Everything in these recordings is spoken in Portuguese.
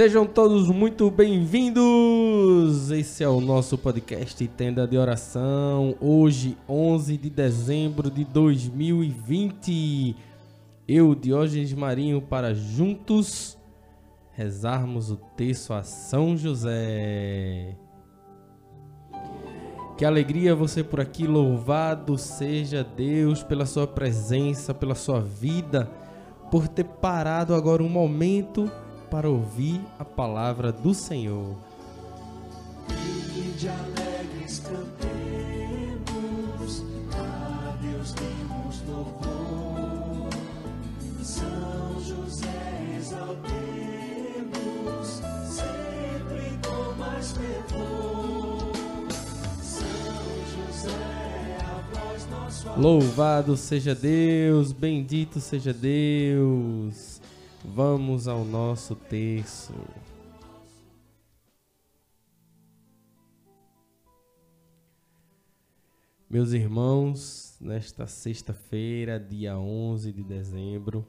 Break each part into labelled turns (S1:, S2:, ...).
S1: Sejam todos muito bem-vindos! Esse é o nosso podcast Tenda de Oração. Hoje, 11 de dezembro de 2020. Eu, Diógenes Marinho, para juntos rezarmos o texto a São José. Que alegria você por aqui, louvado seja Deus pela sua presença, pela sua vida, por ter parado agora um momento para ouvir a palavra do Senhor.
S2: E de alegres cantemos, a Deus demos louvor. São José exaltemos, sempre com mais fervor. São José, a voz nosso
S1: Louvado seja Deus, bendito seja Deus. Vamos ao nosso texto. Meus irmãos, nesta sexta-feira, dia 11 de dezembro,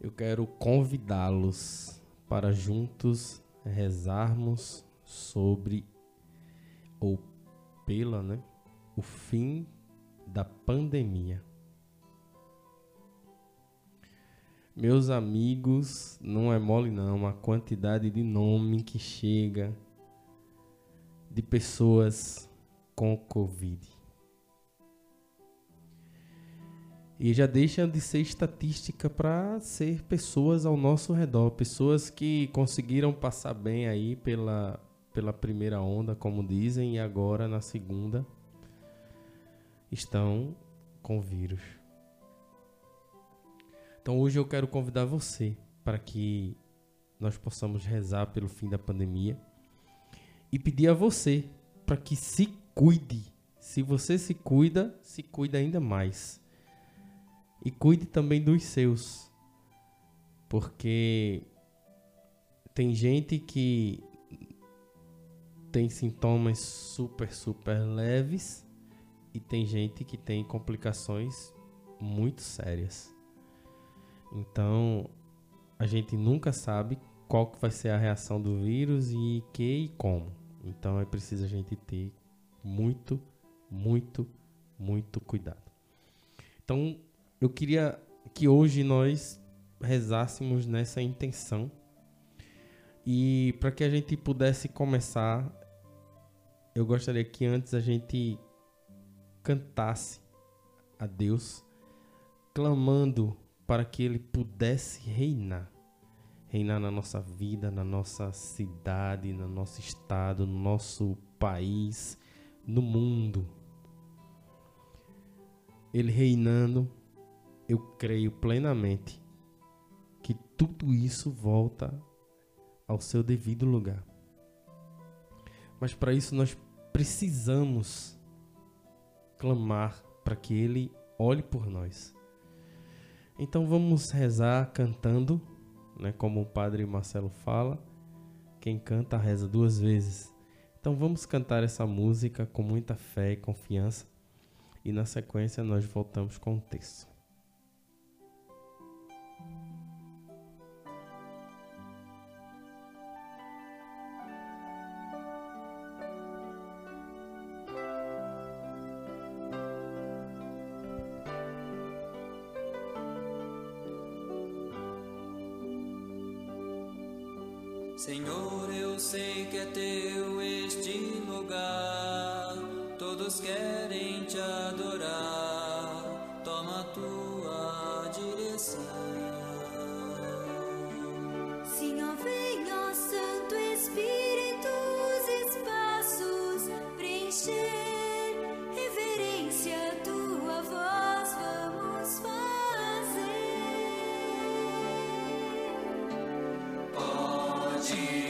S1: eu quero convidá-los para juntos rezarmos sobre ou pela, né, o fim da pandemia. Meus amigos, não é mole não, a quantidade de nome que chega de pessoas com Covid. E já deixa de ser estatística para ser pessoas ao nosso redor, pessoas que conseguiram passar bem aí pela, pela primeira onda, como dizem, e agora na segunda estão com vírus. Então hoje eu quero convidar você para que nós possamos rezar pelo fim da pandemia e pedir a você para que se cuide. Se você se cuida, se cuida ainda mais. E cuide também dos seus. Porque tem gente que tem sintomas super, super leves e tem gente que tem complicações muito sérias. Então, a gente nunca sabe qual que vai ser a reação do vírus e que e como. Então, é preciso a gente ter muito, muito, muito cuidado. Então, eu queria que hoje nós rezássemos nessa intenção e para que a gente pudesse começar, eu gostaria que antes a gente cantasse a Deus, clamando para que ele pudesse reinar. Reinar na nossa vida, na nossa cidade, no nosso estado, no nosso país, no mundo. Ele reinando, eu creio plenamente que tudo isso volta ao seu devido lugar. Mas para isso nós precisamos clamar para que ele olhe por nós então vamos rezar cantando, né, como o padre Marcelo fala. Quem canta reza duas vezes. Então vamos cantar essa música com muita fé e confiança e na sequência nós voltamos com o texto.
S2: Senhor, eu sei que é teu este lugar, todos querem te adorar, Podes reinar,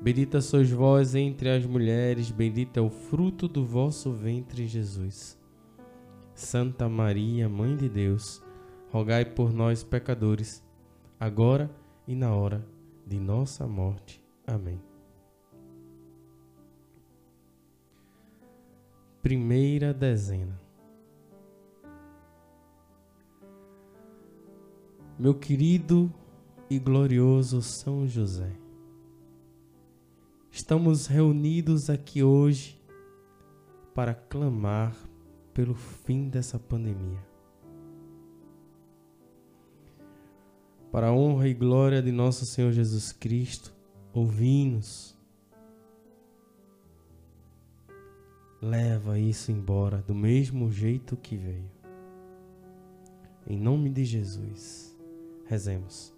S1: Bendita sois vós entre as mulheres, bendito é o fruto do vosso ventre, Jesus. Santa Maria, Mãe de Deus, rogai por nós, pecadores, agora e na hora de nossa morte. Amém. Primeira dezena. Meu querido e glorioso São José, estamos reunidos aqui hoje para clamar pelo fim dessa pandemia. Para a honra e glória de nosso Senhor Jesus Cristo, ouvi-nos. Leva isso embora do mesmo jeito que veio. Em nome de Jesus, rezemos.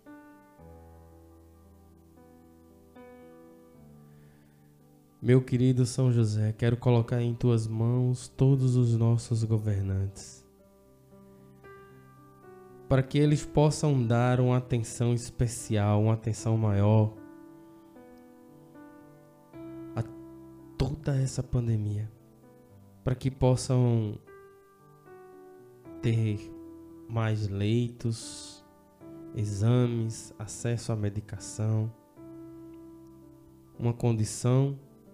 S1: Meu querido São José, quero colocar em tuas mãos todos os nossos governantes, para que eles possam dar uma atenção especial, uma atenção maior a toda essa pandemia, para que possam ter mais leitos, exames, acesso à medicação, uma condição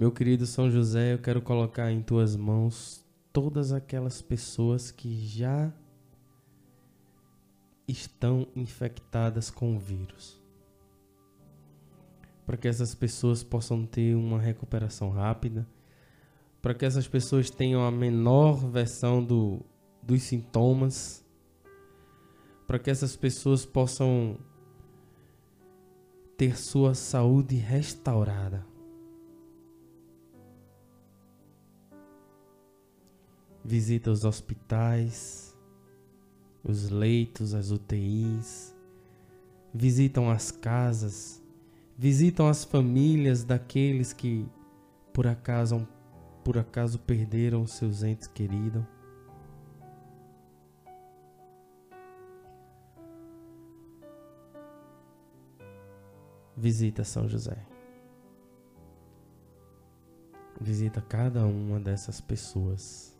S1: Meu querido São José, eu quero colocar em tuas mãos todas aquelas pessoas que já estão infectadas com o vírus. Para que essas pessoas possam ter uma recuperação rápida, para que essas pessoas tenham a menor versão do, dos sintomas, para que essas pessoas possam ter sua saúde restaurada. Visita os hospitais, os leitos, as UTIs, visitam as casas, visitam as famílias daqueles que por acaso, por acaso perderam seus entes queridos. Visita São José. Visita cada uma dessas pessoas.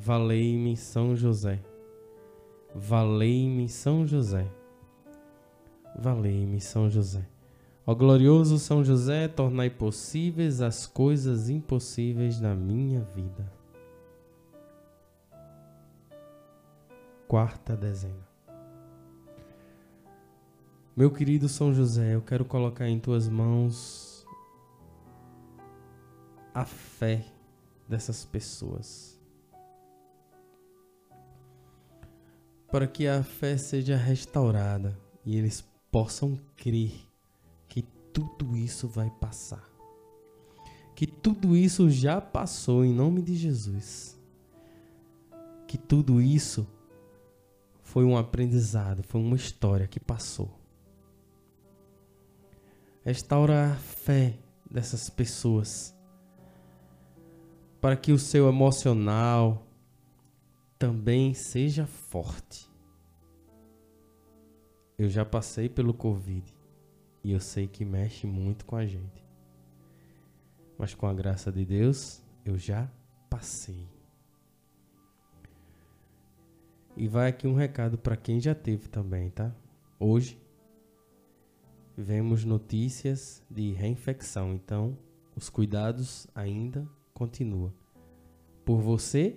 S1: Valei-me, São José. Valei-me, São José. Valei-me, São José. Ó glorioso São José, tornai possíveis as coisas impossíveis na minha vida. Quarta dezena. Meu querido São José, eu quero colocar em tuas mãos a fé dessas pessoas. Para que a fé seja restaurada e eles possam crer que tudo isso vai passar. Que tudo isso já passou em nome de Jesus. Que tudo isso foi um aprendizado, foi uma história que passou. Restaura a fé dessas pessoas. Para que o seu emocional também seja forte. Eu já passei pelo Covid e eu sei que mexe muito com a gente. Mas com a graça de Deus, eu já passei. E vai aqui um recado para quem já teve também, tá? Hoje vemos notícias de reinfecção, então os cuidados ainda continuam por você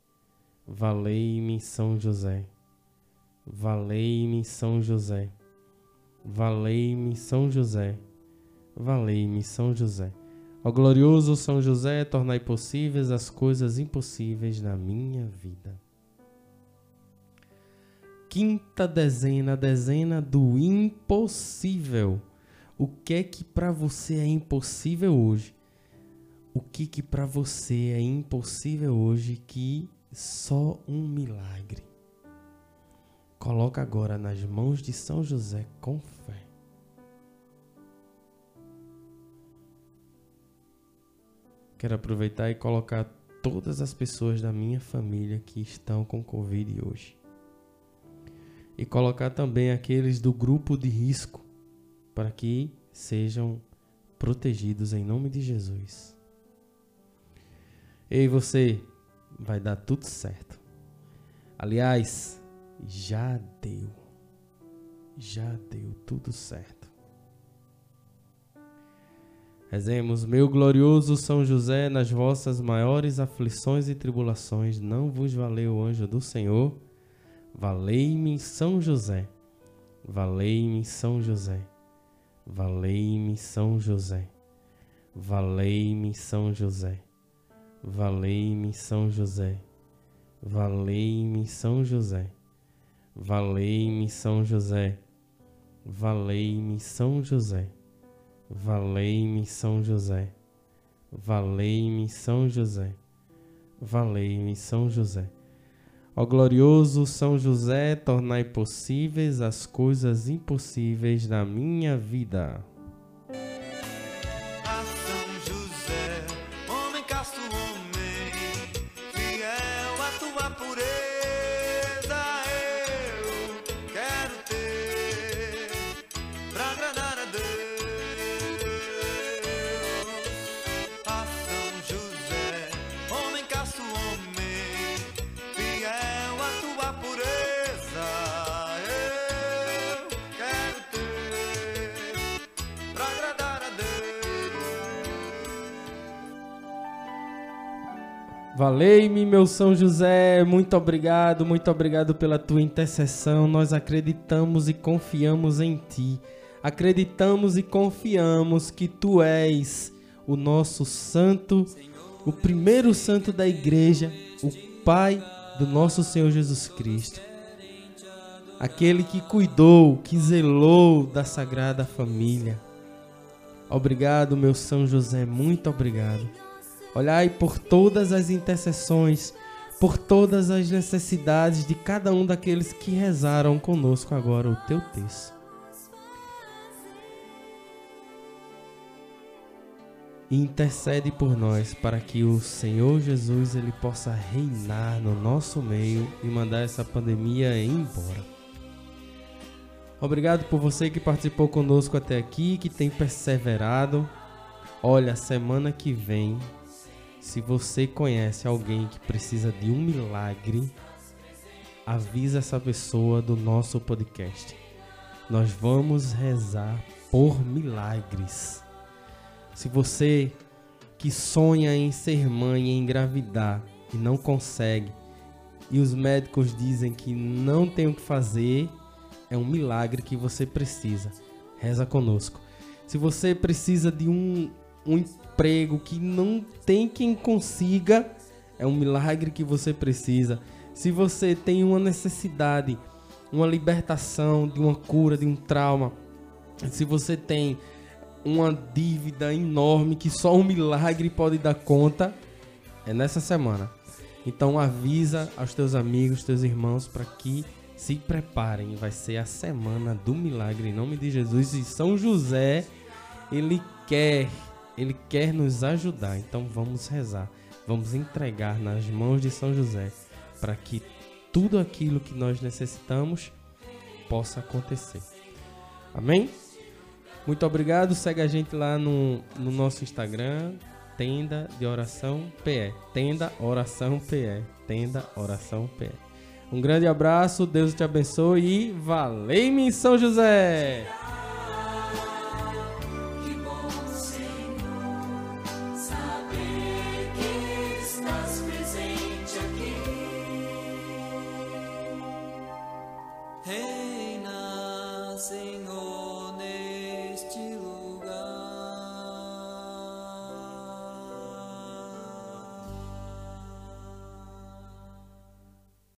S1: Valei-me São José. Valei-me São José. Valei-me São José. Valei-me São José. Ó glorioso São José, tornai possíveis as coisas impossíveis na minha vida. Quinta dezena, dezena do impossível. O que é que para você é impossível hoje? O que que para você é impossível hoje que só um milagre? Coloca agora nas mãos de São José com fé. Quero aproveitar e colocar todas as pessoas da minha família que estão com Covid hoje. E colocar também aqueles do grupo de risco para que sejam protegidos em nome de Jesus. Ei, você, vai dar tudo certo. Aliás, já deu. Já deu tudo certo. Rezemos, meu glorioso São José, nas vossas maiores aflições e tribulações, não vos valeu o anjo do Senhor? Valei-me São José. Valei-me São José. Valei-me São José. Valei-me São José. Valei-me São José. Valei-me São José. Valei-me São José. Valei-me São José. Valei-me São José. Valei-me São José. Valei-me São José. Ó glorioso São José, tornai possíveis as coisas impossíveis da minha vida. Valei-me, meu São José, muito obrigado, muito obrigado pela tua intercessão. Nós acreditamos e confiamos em ti. Acreditamos e confiamos que tu és o nosso santo, o primeiro santo da igreja, o Pai do nosso Senhor Jesus Cristo. Aquele que cuidou, que zelou da sagrada família. Obrigado, meu São José, muito obrigado. Olhai por todas as intercessões, por todas as necessidades de cada um daqueles que rezaram conosco agora o teu texto. Intercede por nós para que o Senhor Jesus ele possa reinar no nosso meio e mandar essa pandemia embora. Obrigado por você que participou conosco até aqui, que tem perseverado. Olha, semana que vem se você conhece alguém que precisa de um milagre, avisa essa pessoa do nosso podcast. Nós vamos rezar por milagres. Se você que sonha em ser mãe e engravidar e não consegue, e os médicos dizem que não tem o que fazer, é um milagre que você precisa. Reza conosco. Se você precisa de um, um emprego que não tem quem consiga, é um milagre que você precisa. Se você tem uma necessidade, uma libertação de uma cura, de um trauma, se você tem uma dívida enorme que só um milagre pode dar conta, é nessa semana. Então avisa aos teus amigos, teus irmãos para que se preparem. Vai ser a semana do milagre em nome de Jesus e São José, ele quer ele quer nos ajudar, então vamos rezar, vamos entregar nas mãos de São José para que tudo aquilo que nós necessitamos possa acontecer. Amém? Muito obrigado. Segue a gente lá no, no nosso Instagram, Tenda de Oração PE. Tenda Oração PE. Tenda Oração PE. Um grande abraço, Deus te abençoe e valei-me São José!